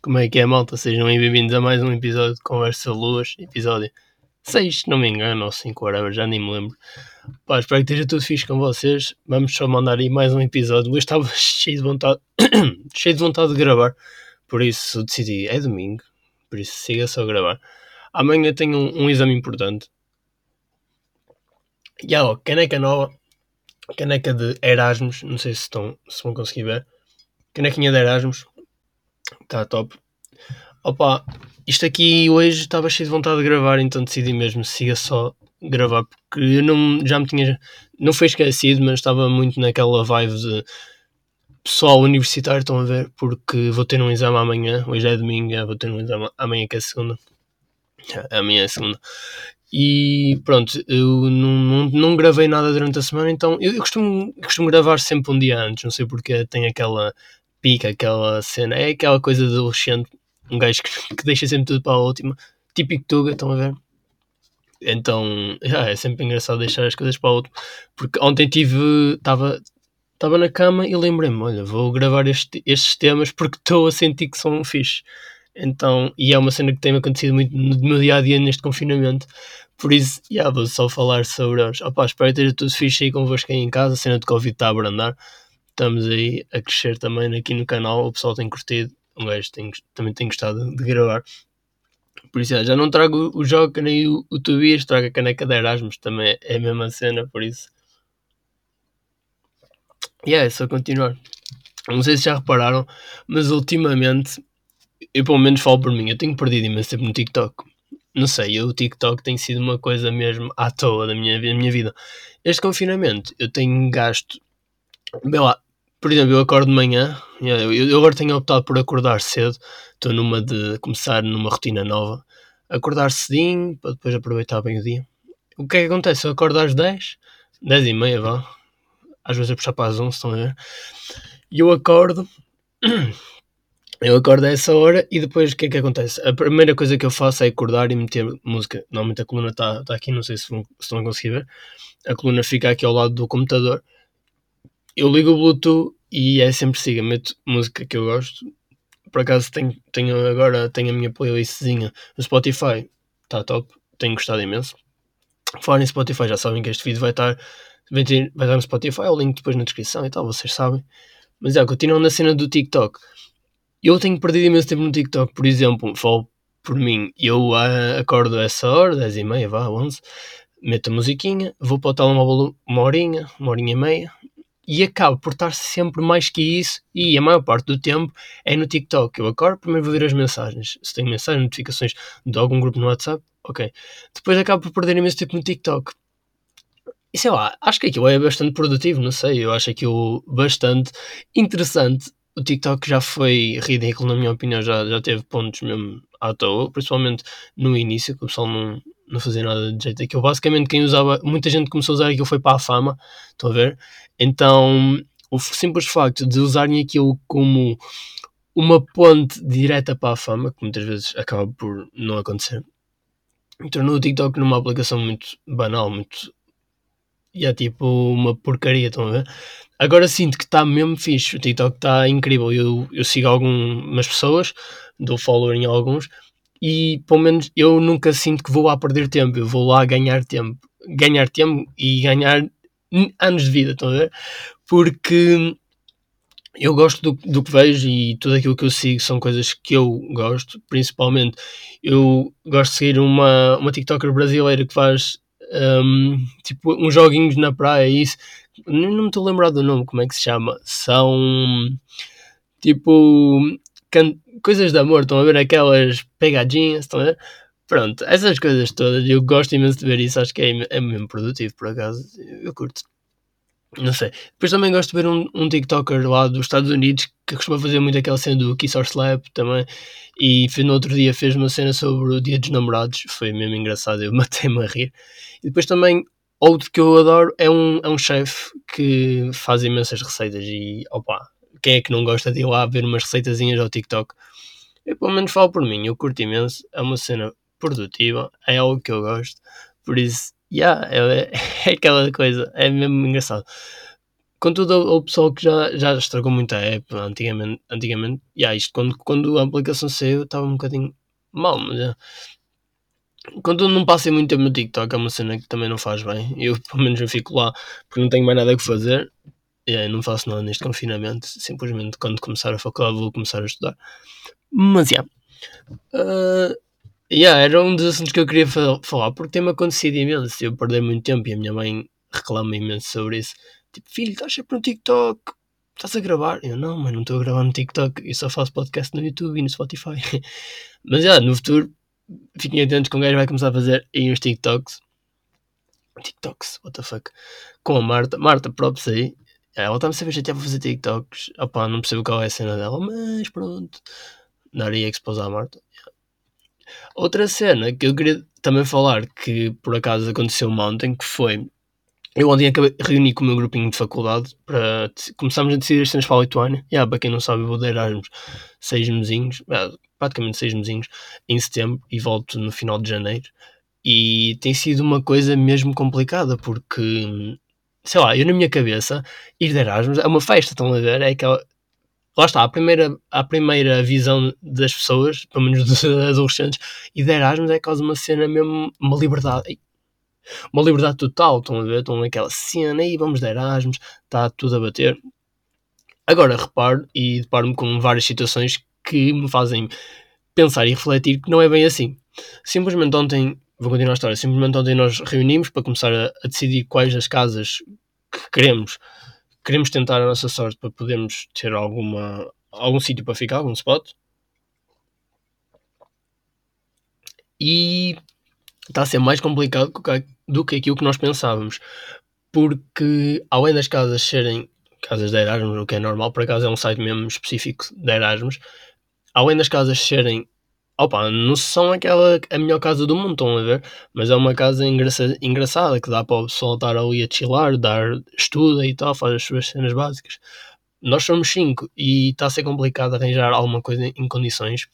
Como é que é, malta? Sejam bem-vindos a mais um episódio de Conversa Luas, episódio 6, se não me engano, ou 5, whatever, já nem me lembro. Pá, espero que esteja tudo fixe com vocês. Vamos só mandar aí mais um episódio. Hoje estava cheio de vontade, cheio de vontade de gravar, por isso decidi, é domingo, por isso siga só a gravar. Amanhã tenho um, um exame importante. E ó, caneca nova, caneca de Erasmus, não sei se, estão, se vão conseguir ver. Canequinha de Erasmus, Está top. Opa, isto aqui hoje estava cheio de vontade de gravar, então decidi mesmo, siga só gravar, porque eu não, já me tinha, não foi esquecido, mas estava muito naquela vibe de pessoal universitário, estão a ver, porque vou ter um exame amanhã, hoje é domingo, vou ter um exame amanhã que é segunda, amanhã é segunda, e pronto, eu não, não, não gravei nada durante a semana, então eu, eu costumo, costumo gravar sempre um dia antes, não sei porque tem aquela pica aquela cena. É aquela coisa de adolescente, um gajo que, que deixa sempre tudo para a última. Típico Tuga, estão a ver? Então, yeah, é sempre engraçado deixar as coisas para a última. Porque ontem tive. Estava na cama e lembrei-me: olha, vou gravar este, estes temas porque estou a sentir que são fixe. Então, e é uma cena que tem acontecido muito no meu dia a dia neste confinamento. Por isso, yeah, vou só falar sobre os. Opa, espero que esteja tudo fixe aí convosco aí em casa. A cena de Covid está a abrandar estamos aí a crescer também aqui no canal, o pessoal tem curtido, um gajo tem, também tem gostado de gravar. Por isso, já não trago o Joca nem o, o Tobias, trago a caneca de Erasmus, também é a mesma cena, por isso. E yeah, é só continuar. Não sei se já repararam, mas ultimamente, eu pelo menos falo por mim, eu tenho perdido imenso tempo no TikTok. Não sei, eu, o TikTok tem sido uma coisa mesmo à toa da minha, da minha vida. Este confinamento, eu tenho gasto, bem lá, por exemplo, eu acordo de manhã, eu, eu agora tenho optado por acordar cedo, estou numa de começar numa rotina nova, acordar cedinho para depois aproveitar bem o dia. O que é que acontece? Eu acordo às 10, 10 e meia, vá, às vezes a puxar para as 11, estão a ver? E eu acordo, eu acordo a essa hora e depois o que é que acontece? A primeira coisa que eu faço é acordar e meter música. Normalmente a coluna está tá aqui, não sei se, vão, se estão a conseguir ver. A coluna fica aqui ao lado do computador eu ligo o Bluetooth e é sempre siga, meto música que eu gosto. Por acaso tenho, tenho agora tenho a minha playlistzinha no Spotify, está top, tenho gostado imenso. Falar em Spotify, já sabem que este vídeo vai estar, vai, estar no Spotify, o link depois na descrição e tal, vocês sabem. Mas é, continuando na cena do TikTok. Eu tenho perdido imenso tempo no TikTok, por exemplo, falo por mim, eu uh, acordo a essa hora, 10 e meia, vá, 11, meto a musiquinha, vou para o telemóvel uma horinha, uma horinha e meia, e acabo por estar sempre mais que isso e a maior parte do tempo é no TikTok. Eu acordo, primeiro vou ver as mensagens. Se tenho mensagens, notificações de algum grupo no WhatsApp, ok. Depois acabo por perder imenso tempo no TikTok. E sei lá, acho que aquilo é bastante produtivo, não sei, eu acho aquilo bastante interessante. O TikTok já foi ridículo, na minha opinião, já, já teve pontos mesmo à toa, principalmente no início, que o pessoal não, não fazia nada de jeito aquilo. Basicamente, quem usava, muita gente começou a usar aquilo foi para a fama, estão a ver? Então, o simples facto de usarem aquilo como uma ponte direta para a fama, que muitas vezes acaba por não acontecer, tornou o TikTok numa aplicação muito banal, muito. E é tipo uma porcaria, estão a ver? Agora sinto que está mesmo fixe, o TikTok está incrível. Eu, eu sigo algumas pessoas, dou follower em alguns, e pelo menos eu nunca sinto que vou lá perder tempo, eu vou lá ganhar tempo. Ganhar tempo e ganhar anos de vida, estão a ver? Porque eu gosto do, do que vejo e tudo aquilo que eu sigo são coisas que eu gosto, principalmente eu gosto de seguir uma, uma TikToker brasileira que faz um, tipo uns joguinhos na praia e isso, não, não me estou a lembrar do nome, como é que se chama? São tipo coisas de amor, estão a ver aquelas pegadinhas, estão a ver? Pronto, essas coisas todas, eu gosto imenso de ver isso, acho que é, é mesmo produtivo, por acaso, eu curto. Não sei. Depois também gosto de ver um, um TikToker lá dos Estados Unidos que costuma fazer muito aquela cena do Kiss or Slap também. E no outro dia fez uma cena sobre o Dia dos Namorados, foi mesmo engraçado, eu matei-me a rir. E depois também, outro que eu adoro é um, é um chefe que faz imensas receitas e opa, quem é que não gosta de ir lá ver umas receitazinhas ao TikTok? Eu pelo menos falo por mim, eu curto imenso, é uma cena produtiva, é algo que eu gosto, por isso, yeah, é, é aquela coisa, é mesmo engraçado. Contudo, o pessoal que já, já estragou muito a app antigamente, antigamente yeah, isto quando, quando a aplicação saiu estava um bocadinho mal, mas yeah. Contudo, não passei muito tempo no TikTok, é uma cena que também não faz bem. Eu, pelo menos, eu fico lá porque não tenho mais nada a fazer. Aí, não faço nada neste confinamento. Simplesmente, quando começar a faculdade, vou começar a estudar. Mas, yeah. Uh, yeah, era um dos assuntos que eu queria falar porque tem-me acontecido imenso. Eu perdi muito tempo e a minha mãe reclama imenso sobre isso. Tipo, filho, estás sempre no TikTok, estás a gravar? Eu, não, mas não estou a gravar no TikTok, eu só faço podcast no YouTube e no Spotify. mas já, no futuro, fiquem atentos que um gajo vai começar a fazer aí uns TikToks. TikToks, what the fuck? Com a Marta. Marta, próprio aí. Ela está-me sempre a chatear para fazer TikToks. Opá, não percebo qual é a cena dela, mas pronto. Daria expose à Marta. Outra cena que eu queria também falar, que por acaso aconteceu ontem, que foi eu ontem acabei, reuni com o meu grupinho de faculdade para começarmos a decidir as cenas para o Lituânia. Yeah, para quem não sabe, vou dar Erasmus seis mesinhos, praticamente seis mesinhos, em setembro e volto no final de janeiro. E tem sido uma coisa mesmo complicada porque, sei lá, eu na minha cabeça, ir de Erasmus é uma festa, estão a ver? É aquela. Lá está, a primeira, a primeira visão das pessoas, pelo menos dos adolescentes, e de Erasmus é quase uma cena mesmo, uma liberdade uma liberdade total. Estão a ver? Estão naquela cena e vamos dar Erasmus, está tudo a bater. Agora reparo e deparo-me com várias situações que me fazem pensar e refletir que não é bem assim. Simplesmente ontem, vou continuar a história, simplesmente ontem nós reunimos para começar a, a decidir quais das casas que queremos. Queremos tentar a nossa sorte para podermos ter alguma, algum sítio para ficar, algum spot. E está a ser mais complicado do que aquilo que nós pensávamos. Porque, além das casas serem casas de Erasmus, o que é normal, por acaso é um site mesmo específico de Erasmus, além das casas serem opa, não são aquela a melhor casa do mundo, estão a ver? Mas é uma casa engraçada, engraçada que dá para o pessoal estar ali a chilar, dar estuda e tal, faz as suas cenas básicas. Nós somos cinco e está a ser complicado arranjar alguma coisa em condições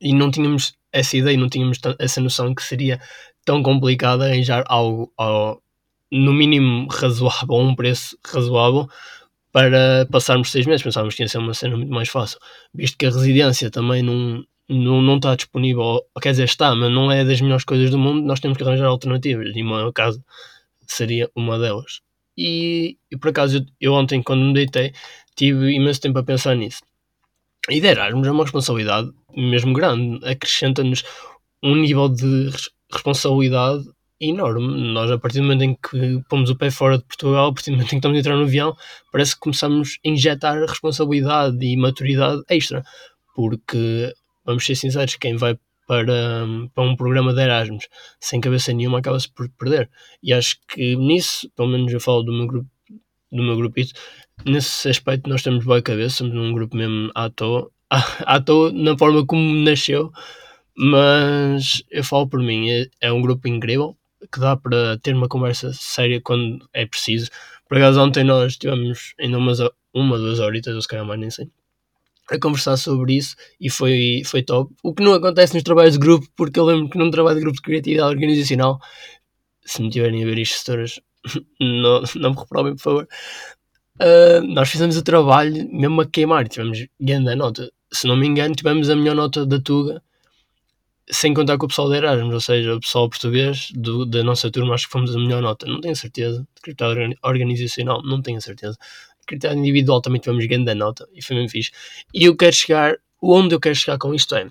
e não tínhamos essa ideia, não tínhamos essa noção que seria tão complicado arranjar algo ao, no mínimo razoável, um preço razoável para passarmos seis meses. Pensávamos que ia ser uma cena muito mais fácil, visto que a residência também não, não, não está disponível, quer dizer, está, mas não é das melhores coisas do mundo. Nós temos que arranjar alternativas, e uma casa seria uma delas. E, e por acaso eu, eu, ontem, quando me deitei, tive imenso tempo a pensar nisso. E de Erasmus é uma responsabilidade mesmo grande, acrescenta-nos um nível de responsabilidade enorme. Nós, a partir do momento em que pomos o pé fora de Portugal, a partir do momento em que estamos a entrar no avião, parece que começamos a injetar responsabilidade e maturidade extra. Porque, vamos ser sinceros, quem vai para, para um programa de Erasmus sem cabeça nenhuma acaba-se por perder. E acho que nisso, pelo menos eu falo do meu grupo, do meu grupito, nesse aspecto nós temos boa cabeça, somos um grupo mesmo à toa, à toa na forma como nasceu, mas eu falo por mim, é, é um grupo incrível que dá para ter uma conversa séria quando é preciso. Por acaso ontem nós tivemos ainda umas, uma, duas horitas, ou se calhar mais nem sei, a conversar sobre isso e foi, foi top. O que não acontece nos trabalhos de grupo, porque eu lembro que num trabalho de grupo de criatividade organizacional, se me tiverem a ver isto, sedoras, não, não me reprovem, por favor. Uh, nós fizemos o trabalho mesmo a queimar, tivemos grande nota. Se não me engano, tivemos a melhor nota da Tuga sem contar com o pessoal de Erasmus, ou seja, o pessoal português do, da nossa turma, acho que fomos a melhor nota. Não tenho certeza. De critério organizacional, não tenho certeza. Critério individual também tivemos grande nota e foi mesmo fixe. E eu quero chegar, onde eu quero chegar com isto é,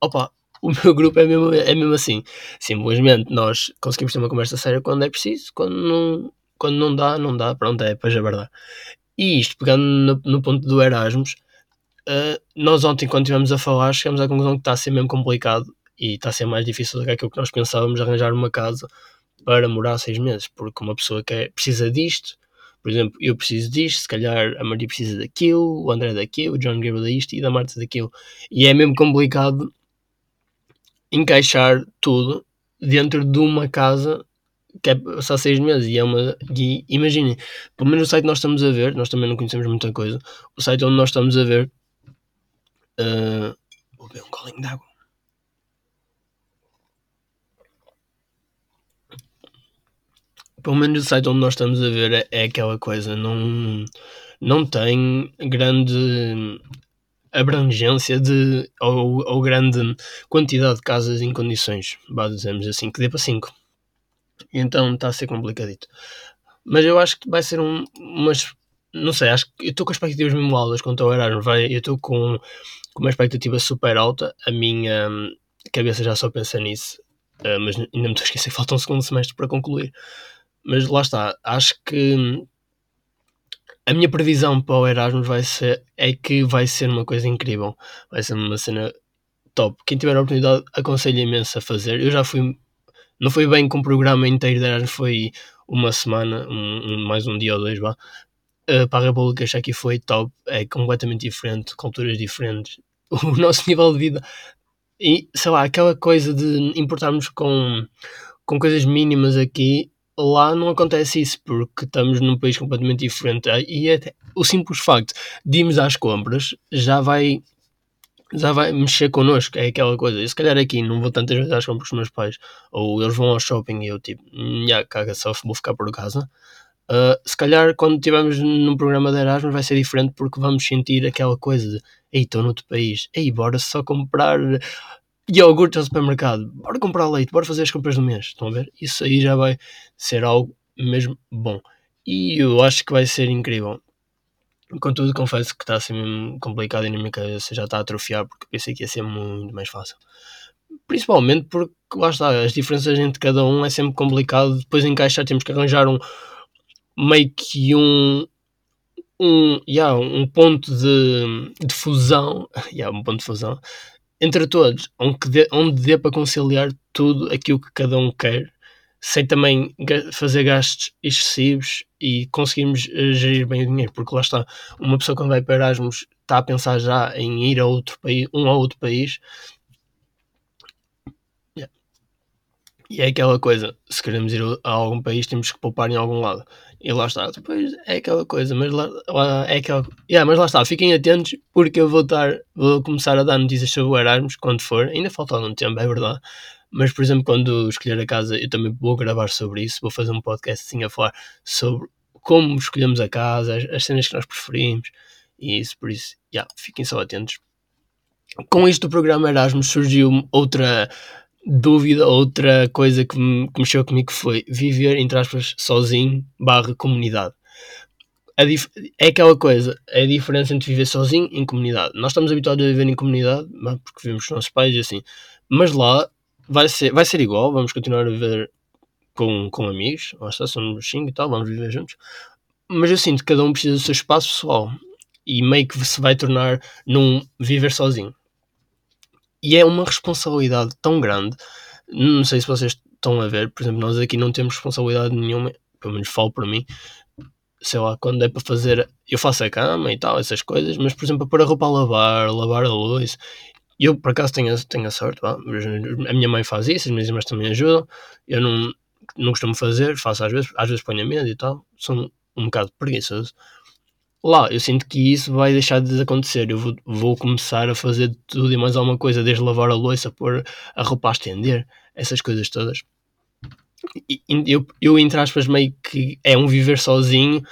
opa, o meu grupo é mesmo, é mesmo assim. Simplesmente nós conseguimos ter uma conversa séria quando é preciso, quando não, quando não dá, não dá, pronto, é, depois é verdade. E isto, pegando no, no ponto do Erasmus, Uh, nós ontem, quando estivemos a falar, chegamos à conclusão que está a ser mesmo complicado e está a ser mais difícil do que aquilo que nós pensávamos arranjar uma casa para morar seis meses, porque uma pessoa quer, precisa disto, por exemplo, eu preciso disto, se calhar a Maria precisa daquilo, o André daquilo, o John Gabriel disto e da Marta daquilo. E é mesmo complicado encaixar tudo dentro de uma casa que é passar seis meses e é uma. E imaginem, pelo menos o site nós estamos a ver, nós também não conhecemos muita coisa, o site onde nós estamos a ver Uh, vou beber um colinho d'água. Pelo menos o site onde nós estamos a ver é, é aquela coisa, não, não tem grande abrangência de, ou, ou grande quantidade de casas em condições, dizemos assim, que dê para 5. Então está a ser complicadito. Mas eu acho que vai ser um, umas. Não sei, acho que eu estou com expectativas mesmo altas quanto ao Erasmus. Vai, eu estou com, com uma expectativa super alta. A minha hum, cabeça já só pensa nisso. Uh, mas ainda me estou a esquecer que falta um segundo semestre para concluir. Mas lá está, acho que a minha previsão para o Erasmus vai ser, é que vai ser uma coisa incrível. Vai ser uma cena top. Quem tiver a oportunidade, aconselho imenso a fazer. Eu já fui, não foi bem com o programa inteiro de Erasmus, foi uma semana, um, um, mais um dia ou dois, vá. Uh, para a República Checa foi top, é completamente diferente, culturas diferentes. O nosso nível de vida e sei lá, aquela coisa de importarmos com, com coisas mínimas aqui lá não acontece isso porque estamos num país completamente diferente e até o simples facto de irmos às compras já vai já vai mexer connosco, é aquela coisa. E se calhar aqui não vou tantas vezes às compras com os meus pais, ou eles vão ao shopping e eu tipo, já caga só, vou ficar por casa. Uh, se calhar quando estivermos num programa de Erasmus vai ser diferente porque vamos sentir aquela coisa de ei, estou noutro país, ei, bora só comprar iogurte ao supermercado, bora comprar leite, bora fazer as compras do mês. Estão a ver? Isso aí já vai ser algo mesmo bom. E eu acho que vai ser incrível. Contudo, confesso que está a ser mesmo complicado e na minha cabeça já está a atrofiar porque pensei que ia ser muito mais fácil. Principalmente porque, lá está, as diferenças entre cada um é sempre complicado. Depois encaixar, temos que arranjar um meio que um, um, yeah, um ponto de, de fusão, yeah, um ponto de fusão entre todos, onde dê, onde dê para conciliar tudo aquilo que cada um quer, sem também fazer gastos excessivos e conseguirmos eh, gerir bem o dinheiro, porque lá está, uma pessoa quando vai para Erasmus está a pensar já em ir a outro país, um a outro país, E é aquela coisa, se queremos ir a algum país temos que poupar em algum lado. E lá está, depois é aquela coisa, mas lá, lá é aquela. Yeah, mas lá está, fiquem atentos porque eu vou estar, vou começar a dar notícias sobre o Erasmus quando for. Ainda falta algum tempo, é verdade. Mas, por exemplo, quando escolher a casa, eu também vou gravar sobre isso. Vou fazer um podcast assim a falar sobre como escolhemos a casa, as, as cenas que nós preferimos e isso. Por isso, yeah, fiquem só atentos. Com isto, o programa Erasmus surgiu outra dúvida, outra coisa que, me, que mexeu comigo foi viver, entre aspas, sozinho barra comunidade. é aquela coisa, é a diferença entre viver sozinho e em comunidade. Nós estamos habituados a viver em comunidade, porque vivemos com os nossos pais e assim, mas lá vai ser, vai ser igual, vamos continuar a viver com, com amigos, lá está, somos cinco e tal, vamos viver juntos, mas eu sinto que cada um precisa do seu espaço pessoal e meio que se vai tornar num viver sozinho. E é uma responsabilidade tão grande. Não sei se vocês estão a ver, por exemplo, nós aqui não temos responsabilidade nenhuma, pelo menos falo para mim. Sei lá, quando é para fazer, eu faço a cama e tal, essas coisas, mas por exemplo, para a roupa a lavar, lavar a luz, eu por acaso tenho, tenho a sorte, a minha mãe faz isso, as minhas irmãs também ajudam, eu não, não costumo fazer, faço às vezes, às vezes ponho a medo e tal, sou um bocado preguiçoso, lá eu sinto que isso vai deixar de acontecer. Eu vou, vou, começar a fazer tudo e mais alguma coisa, desde lavar a louça, pôr a roupa a estender, essas coisas todas. E, eu, eu, entre aspas, meio que é um viver sozinho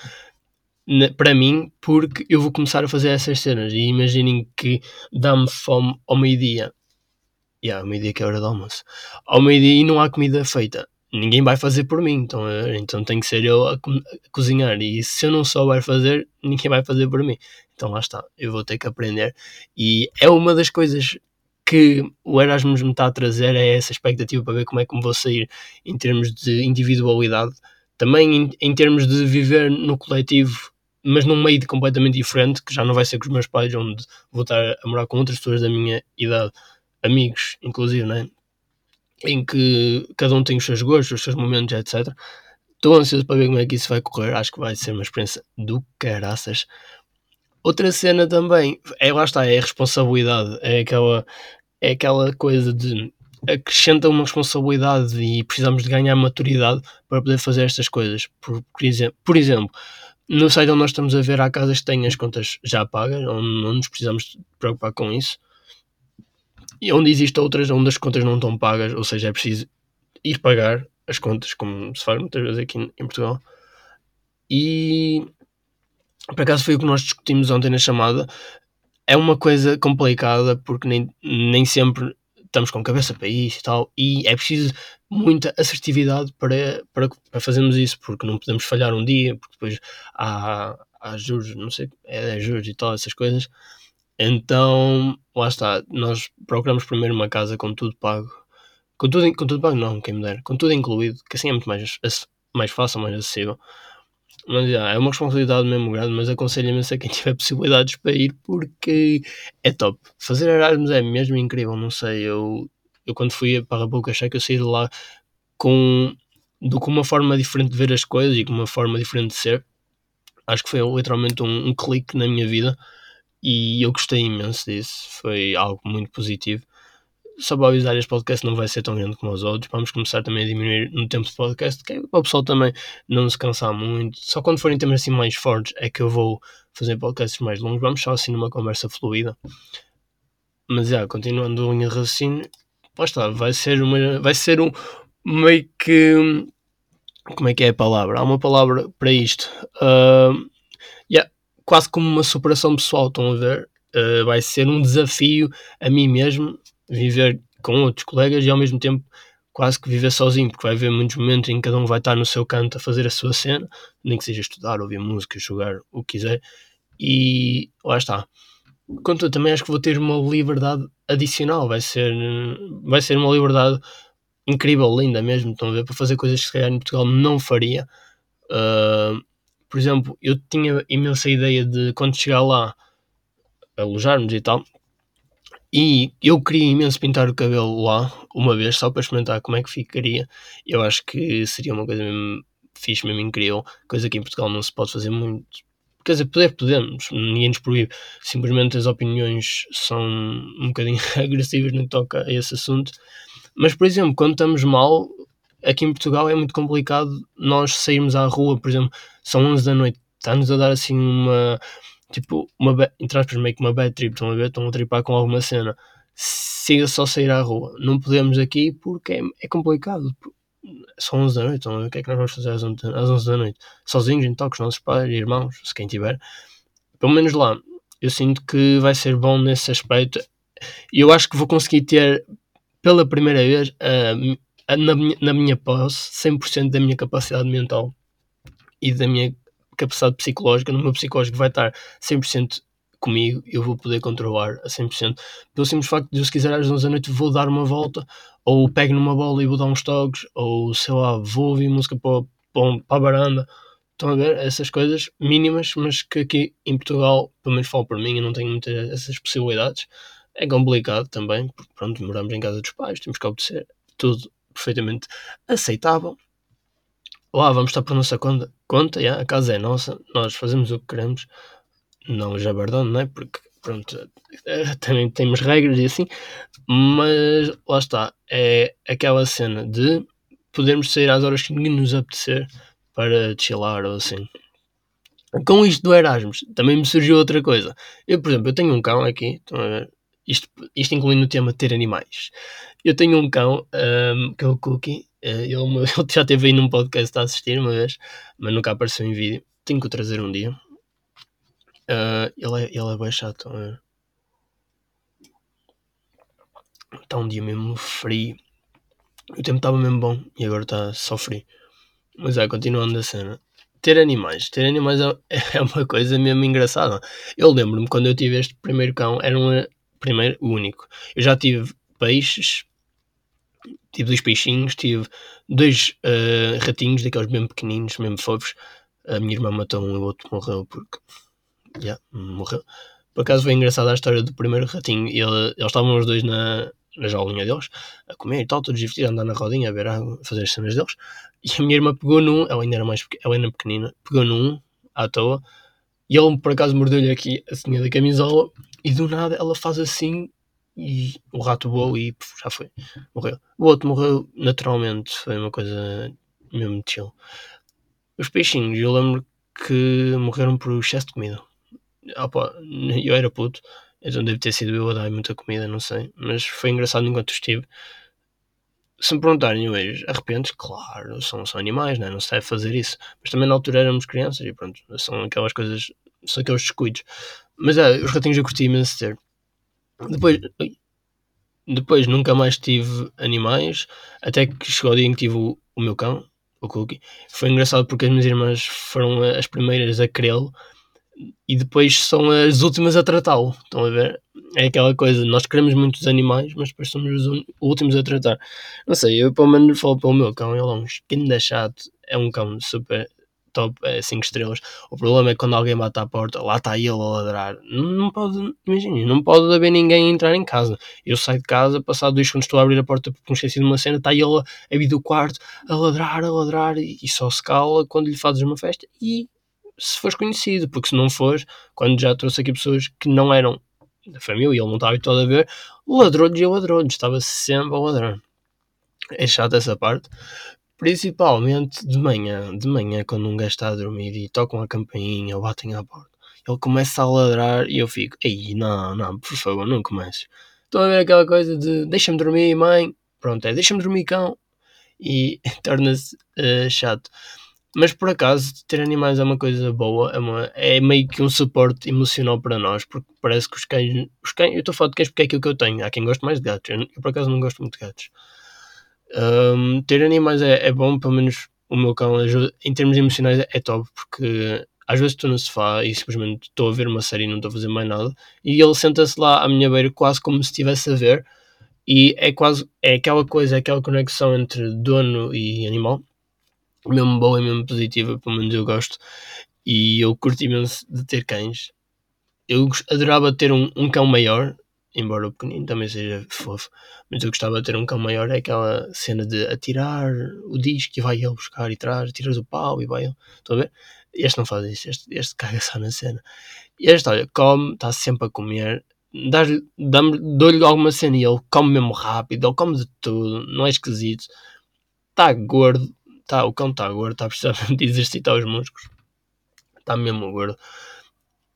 para mim, porque eu vou começar a fazer essas cenas. E imaginem que dá-me fome ao meio-dia. Yeah, ao meio-dia que é a hora do almoço. Ao meio-dia e não há comida feita ninguém vai fazer por mim, então, então tem que ser eu a, a, cozinhar. E se eu não souber fazer, ninguém vai fazer por mim. Então lá está, eu vou ter que aprender. E é uma das coisas que o Erasmus me está a trazer, é essa expectativa para ver como é que me vou sair em termos de individualidade, também em, em termos de viver no coletivo. Mas num meio completamente diferente, que já não vai ser com os meus pais, onde vou estar a morar com outras pessoas da minha idade, amigos, inclusive, né? Em que cada um tem os seus gostos, os seus momentos, etc. Estou ansioso para ver como é que isso vai correr. Acho que vai ser uma experiência do caraças. Outra cena também, é, lá está, é a responsabilidade. É aquela, é aquela coisa de acrescenta uma responsabilidade e precisamos de ganhar maturidade para poder fazer estas coisas. Por, por, exemplo, no site onde nós estamos a ver, há casas que têm as contas já pagas, onde não nos precisamos preocupar com isso e onde existem outras onde as contas não estão pagas, ou seja, é preciso ir pagar as contas, como se faz muitas vezes aqui em Portugal. E por acaso foi o que nós discutimos ontem na chamada. É uma coisa complicada porque nem, nem sempre estamos com cabeça para isso e tal, e é preciso muita assertividade para, para, para fazermos isso, porque não podemos falhar um dia, porque depois há, há juros, não sei, é, é juros e tal, essas coisas. Então, lá está, nós procuramos primeiro uma casa com tudo pago. Com tudo, com tudo pago, não, quem me dera, com tudo incluído, que assim é muito mais, mais fácil, mais acessível. Mas já, é uma responsabilidade mesmo grande, mas aconselho imenso a quem tiver possibilidades para ir porque é top. Fazer Erasmus é mesmo incrível, não sei. Eu, eu quando fui para a República Checa, eu saí de lá com, do, com uma forma diferente de ver as coisas e com uma forma diferente de ser. Acho que foi literalmente um, um clique na minha vida e eu gostei imenso disso. Foi algo muito positivo só para avisar, este podcast não vai ser tão grande como os outros. Vamos começar também a diminuir no tempo de podcast, que é para o pessoal também não se cansar muito. Só quando forem temas assim mais fortes é que eu vou fazer podcasts mais longos. Vamos só assim numa conversa fluida. Mas já, continuando a linha de raciocínio, lá está, vai ser, uma, vai ser um meio que. Como é que é a palavra? Há uma palavra para isto. Uh, quase como uma superação pessoal, estão a ver? Uh, vai ser um desafio a mim mesmo viver com outros colegas e ao mesmo tempo quase que viver sozinho, porque vai haver muitos momentos em que cada um vai estar no seu canto a fazer a sua cena, nem que seja estudar, ouvir música, jogar, o que quiser, e lá está. Contudo, também acho que vou ter uma liberdade adicional, vai ser, vai ser uma liberdade incrível, linda mesmo, estão a ver, para fazer coisas que se calhar em Portugal não faria. Uh, por exemplo, eu tinha imensa ideia de quando chegar lá, alojarmos e tal, e eu queria imenso pintar o cabelo lá, uma vez, só para experimentar como é que ficaria. Eu acho que seria uma coisa mesmo fixe, mesmo incrível, coisa que em Portugal não se pode fazer muito. Quer dizer, poder podemos, ninguém nos proíbe. Simplesmente as opiniões são um bocadinho agressivas no que toca a esse assunto. Mas, por exemplo, quando estamos mal, aqui em Portugal é muito complicado nós sairmos à rua, por exemplo, são 11 da noite, está-nos a dar assim uma tipo, uma, entre aspas, meio que uma bad trip, estão a ver? Estão a tripar com alguma cena. Siga só sair à rua. Não podemos aqui porque é, é complicado. São 11 da noite, a ver? O que é que nós vamos fazer às 11, às 11 da noite? Sozinhos, então, com os nossos pais e irmãos, se quem tiver. Pelo menos lá, eu sinto que vai ser bom nesse aspecto. E eu acho que vou conseguir ter, pela primeira vez, uh, na, minha, na minha posse, 100% da minha capacidade mental e da minha capacidade psicológica, no meu psicológico vai estar 100% comigo, eu vou poder controlar a 100%. Pelo simples facto de eu, se quiser às 11 da noite, vou dar uma volta, ou pego numa bola e vou dar uns toques, ou sei lá, vou ouvir música para, para, para a varanda. Estão a ver? Essas coisas mínimas, mas que aqui em Portugal, pelo menos falo por mim, eu não tenho muitas essas possibilidades. É complicado também, porque pronto, moramos em casa dos pais, temos que obedecer tudo perfeitamente aceitável lá vamos estar por nossa conta, conta yeah, a casa é nossa, nós fazemos o que queremos, não jabardão, não é? Porque, pronto, também temos regras e assim, mas lá está, é aquela cena de podermos sair às horas que nos apetecer para chilar ou assim. Com isto do Erasmus, também me surgiu outra coisa. Eu, por exemplo, eu tenho um cão aqui, isto, isto incluindo o tema ter animais. Eu tenho um cão, um, que é o Cookie, Uh, ele, ele, já esteve aí num podcast a assistir uma vez, mas nunca apareceu em vídeo. Tenho que o trazer um dia. Uh, ele, é, ele é bem chato. Está um dia mesmo frio. O tempo estava mesmo bom e agora está só frio. Mas é, continuando a cena. Ter animais. Ter animais é, é uma coisa mesmo engraçada. Eu lembro-me quando eu tive este primeiro cão, era um primeiro, único. Eu já tive peixes, tive dois peixinhos, tive dois uh, ratinhos, daqueles mesmo pequeninos, mesmo fofos. A minha irmã matou um e o outro morreu porque. Yeah, morreu. Por acaso foi engraçada a história do primeiro ratinho. Ele, eles estavam os dois na, na jaulinha deles, a comer e tal, todos divertidos, a andar na rodinha, a ver a fazer as cenas deles. E a minha irmã pegou num, ela ainda era mais ela ainda pequenina, pegou num à toa. E ele por acaso mordeu-lhe aqui a senha da camisola e do nada ela faz assim e o rato voou e puf, já foi, morreu. O outro morreu naturalmente, foi uma coisa mesmo chill. Os peixinhos, eu lembro que morreram por excesso de comida. Opa, eu era puto, então deve ter sido eu a dar muita comida, não sei. Mas foi engraçado enquanto estive. se me perguntarem hoje, arrependes? Claro, são, são animais, né? não se deve fazer isso. Mas também na altura éramos crianças e pronto, são aquelas coisas, são aqueles descuidos. Mas é, os ratinhos eu curti imenso ter. Depois, depois nunca mais tive animais, até que chegou o dia em que tive o, o meu cão, o Cookie. Foi engraçado porque as minhas irmãs foram as primeiras a querê-lo e depois são as últimas a tratá-lo. Estão a ver? É aquela coisa, nós queremos muitos animais, mas depois somos os últimos a tratar. Não sei, eu pelo menos falo pelo meu cão, ele é um skin chato, é um cão super top, é 5 estrelas. O problema é que quando alguém bate à porta, lá está ele a ladrar. Não, pode, imagina, não pode haver ninguém a entrar em casa. Eu saio de casa, passado dois segundos estou a abrir a porta porque me esqueci de uma cena, está ele a, a vir do quarto a ladrar, a ladrar e, só se cala quando lhe fazes uma festa e se fores conhecido, porque se não fores, quando já trouxe aqui pessoas que não eram da família ele não estava habituado a ver, ladrões e ladrões, estava sempre a ladrar. É chato essa parte. Principalmente de manhã, de manhã, quando um gajo está a dormir e tocam a campainha batem à porta, ele começa a ladrar e eu fico, ei, não, não, por favor, não comeces. Estou a ver aquela coisa de deixa-me dormir, mãe. Pronto, é deixa-me dormir, cão. E torna-se uh, chato. Mas por acaso, ter animais é uma coisa boa, é, uma, é meio que um suporte emocional para nós, porque parece que os cães. Os cães eu estou a falar de cães porque é aquilo que eu tenho. Há quem goste mais de gatos. Eu, eu por acaso não gosto muito de gatos. Um, ter animais é, é, bom, pelo menos o meu cão ajuda. Em termos emocionais é, top, porque às vezes estou no sofá e simplesmente estou a ver uma série e não estou a fazer mais nada, e ele senta-se lá à minha beira quase como se estivesse a ver, e é quase é aquela coisa, é aquela conexão entre dono e animal mesmo boa e mesmo positiva, pelo menos eu gosto. E eu curto imenso de ter cães. Eu adorava ter um, um cão maior, embora o pequenino também seja fofo, mas eu gostava de ter um cão maior. É aquela cena de atirar o disco e vai ele buscar e traz, tiras o pau e vai ele. Estão a ver? Este não faz isso, este, este caga só na cena. Este, olha, come, está sempre a comer, dou-lhe alguma cena e ele come mesmo rápido, ele come de tudo, não é esquisito, está gordo, Tá, o cão está gordo, está a precisar de exercitar os músculos. Está mesmo gordo.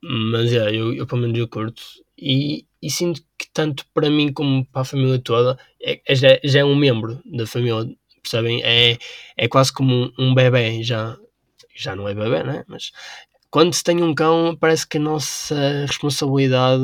Mas é, eu, eu pelo menos eu curto. E, e sinto que tanto para mim como para a família toda é, é já, já, é um membro da família. Percebem? É, é quase como um, um bebê. Já, já não é bebê, né? Mas quando se tem um cão, parece que a nossa responsabilidade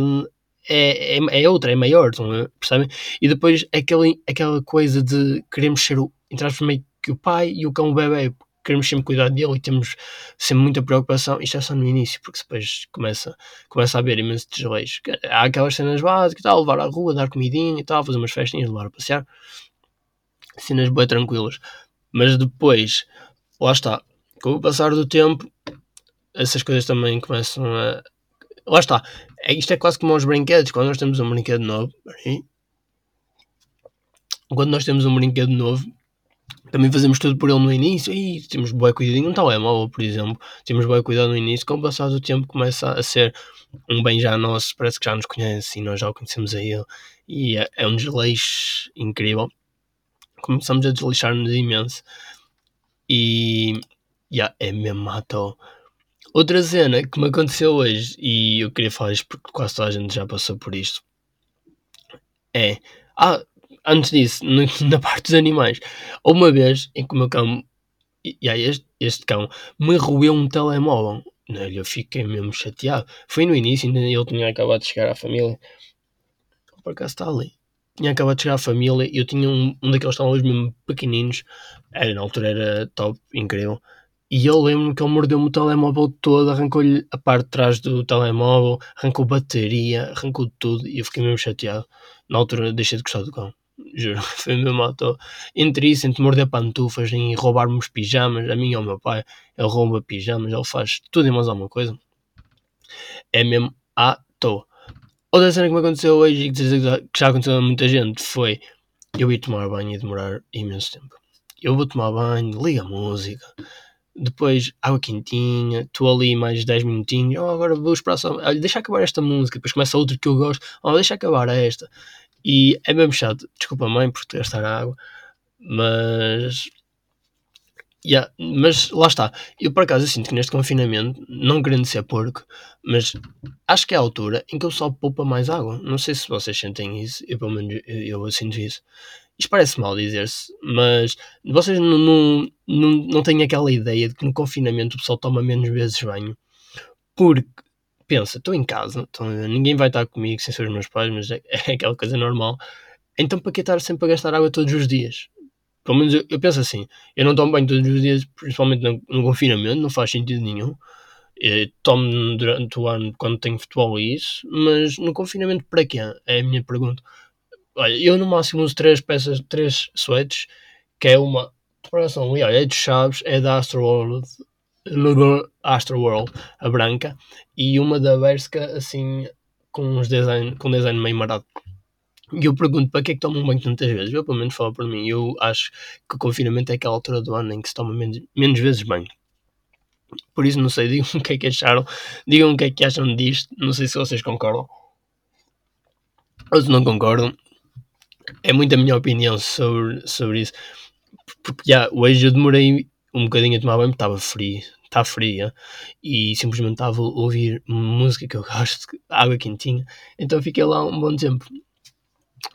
é, é, é outra, é maior, percebem? E depois aquele, aquela coisa de queremos ser o, entre aspas, meio que o pai e o cão o bebê queremos sempre cuidar dele e temos sempre muita preocupação. Isto é só no início, porque depois começa, começa a haver imensos desleixos. Há aquelas cenas básicas, tal, levar à rua, dar comidinha e tal, fazer umas festinhas, levar a passear. Cenas bem tranquilas. Mas depois, lá está, com o passar do tempo, essas coisas também começam a. Lá está. É, isto é quase como aos brinquedos. Quando nós temos um brinquedo novo. Quando nós temos um brinquedo novo, também fazemos tudo por ele no início e temos bom cuidadinho um telemóvel, por exemplo. Temos bom cuidado no início, com o passar do tempo começa a ser um bem já nosso, parece que já nos conhece e nós já o conhecemos a ele. E é, é um desleixo incrível. Começamos a desleixar-nos imenso. E yeah, é mesmo matou. Outra cena que me aconteceu hoje, e eu queria falar isto porque quase toda a gente já passou por isto, é. Ah, antes disso, no, na parte dos animais, uma vez em que o meu cão, e, e este, este cão, me roeu um telemóvel. Eu fiquei mesmo chateado. Foi no início, ainda ele tinha acabado de chegar à família. Por acaso está ali. Tinha acabado de chegar à família e eu tinha um, um daqueles telemóveis mesmo pequeninos. Era, na altura era top, incrível. E eu lembro-me que ele mordeu-me o telemóvel todo, arrancou-lhe a parte de trás do telemóvel, arrancou bateria, arrancou tudo e eu fiquei mesmo chateado. Na altura deixei de gostar do cão. Juro, foi mesmo auto. Entre isso, entre morder pantufas e roubar-me os pijamas, a mim e ao meu pai, ele rouba pijamas, ele faz tudo e mais alguma coisa. É mesmo à toa. Outra cena que me aconteceu hoje e que já aconteceu a muita gente foi eu ir tomar banho e demorar imenso tempo. Eu vou tomar banho, liga a música, depois água quentinha, estou ali mais 10 minutinhos, oh, agora vou esperar só, deixa acabar esta música, depois começa outra que eu gosto, oh, deixa acabar esta. E é mesmo chato. Desculpa, mãe, por te gastar água. Mas. Yeah, mas lá está. Eu por acaso eu sinto que neste confinamento, não querendo ser porco, mas acho que é a altura em que eu só poupa mais água. Não sei se vocês sentem isso, eu pelo menos eu, eu sinto isso. isto parece mal dizer-se, mas vocês não, não, não, não têm aquela ideia de que no confinamento o pessoal toma menos vezes banho. Porque, pensa, estou em casa, então ninguém vai estar comigo sem ser os meus pais, mas é, é aquela coisa normal. Então para que estar sempre a gastar água todos os dias? Pelo menos eu, eu penso assim, eu não tomo banho todos os dias, principalmente no, no confinamento, não faz sentido nenhum. Eu tomo durante o ano quando tenho futebol e isso, mas no confinamento para quê? É a minha pergunta. Olha, eu no máximo uso três peças, três sweats, que é uma olha, é de Chaves, é da Astroworld, Astroworld, a branca, e uma da Berska, assim, com uns design, com design meio marado. E eu pergunto para que é que tomam banho tantas vezes? Eu pelo menos falo por mim, eu acho que o confinamento é aquela altura do ano em que se toma menos, menos vezes banho. Por isso não sei, digam o que é que acharam, digam o que é que acham disto, não sei se vocês concordam. Ou se não concordam, é muito a minha opinião sobre, sobre isso. Porque já, hoje eu demorei um bocadinho a tomar banho, estava frio, está fria, e simplesmente estava a ouvir música que eu gosto, água quentinha, então fiquei lá um bom tempo.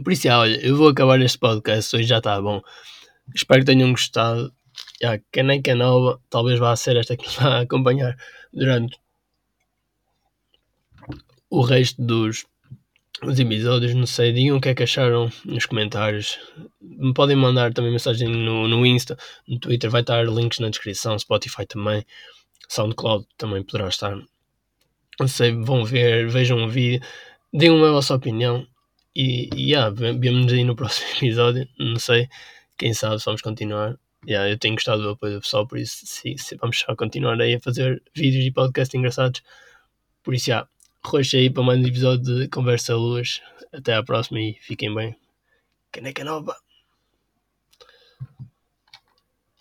Por isso, já, olha, eu vou acabar este podcast, hoje já está bom. Espero que tenham gostado. Já, caneca nova, talvez vá ser esta que vai acompanhar durante o resto dos os episódios, não sei, digam o que é que acharam nos comentários. Me podem mandar também mensagem no, no Insta, no Twitter, vai estar links na descrição, Spotify também, SoundCloud também poderá estar. Não sei, vão ver, vejam o vídeo, digam a vossa opinião e, e yeah, vemos aí no próximo episódio. Não sei, quem sabe, vamos continuar. Yeah, eu tenho gostado do apoio do pessoal, por isso sim, sim, vamos continuar aí a fazer vídeos e podcasts engraçados. Por isso, yeah, roxo aí para mais um episódio de Conversa Luz. Até à próxima e fiquem bem. Caneca nova!